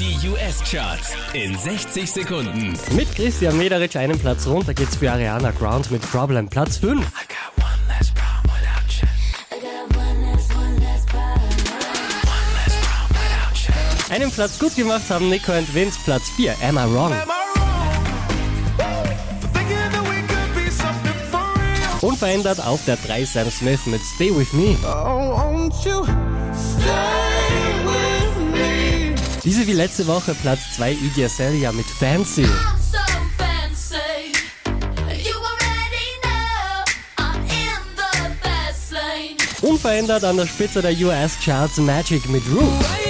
Die US-Charts in 60 Sekunden. Mit Christian Mederich einen Platz runter geht's für Ariana Grande mit Problem. Platz 5. Einen Platz gut gemacht haben Nico und Vince. Platz 4. Emma Wrong. Unverändert auf der 3 Sam Smith mit Stay With Me. Diese wie letzte Woche Platz 2 Iggy Azalea mit Fancy. Unverändert an der Spitze der US Charts Magic mit Roof.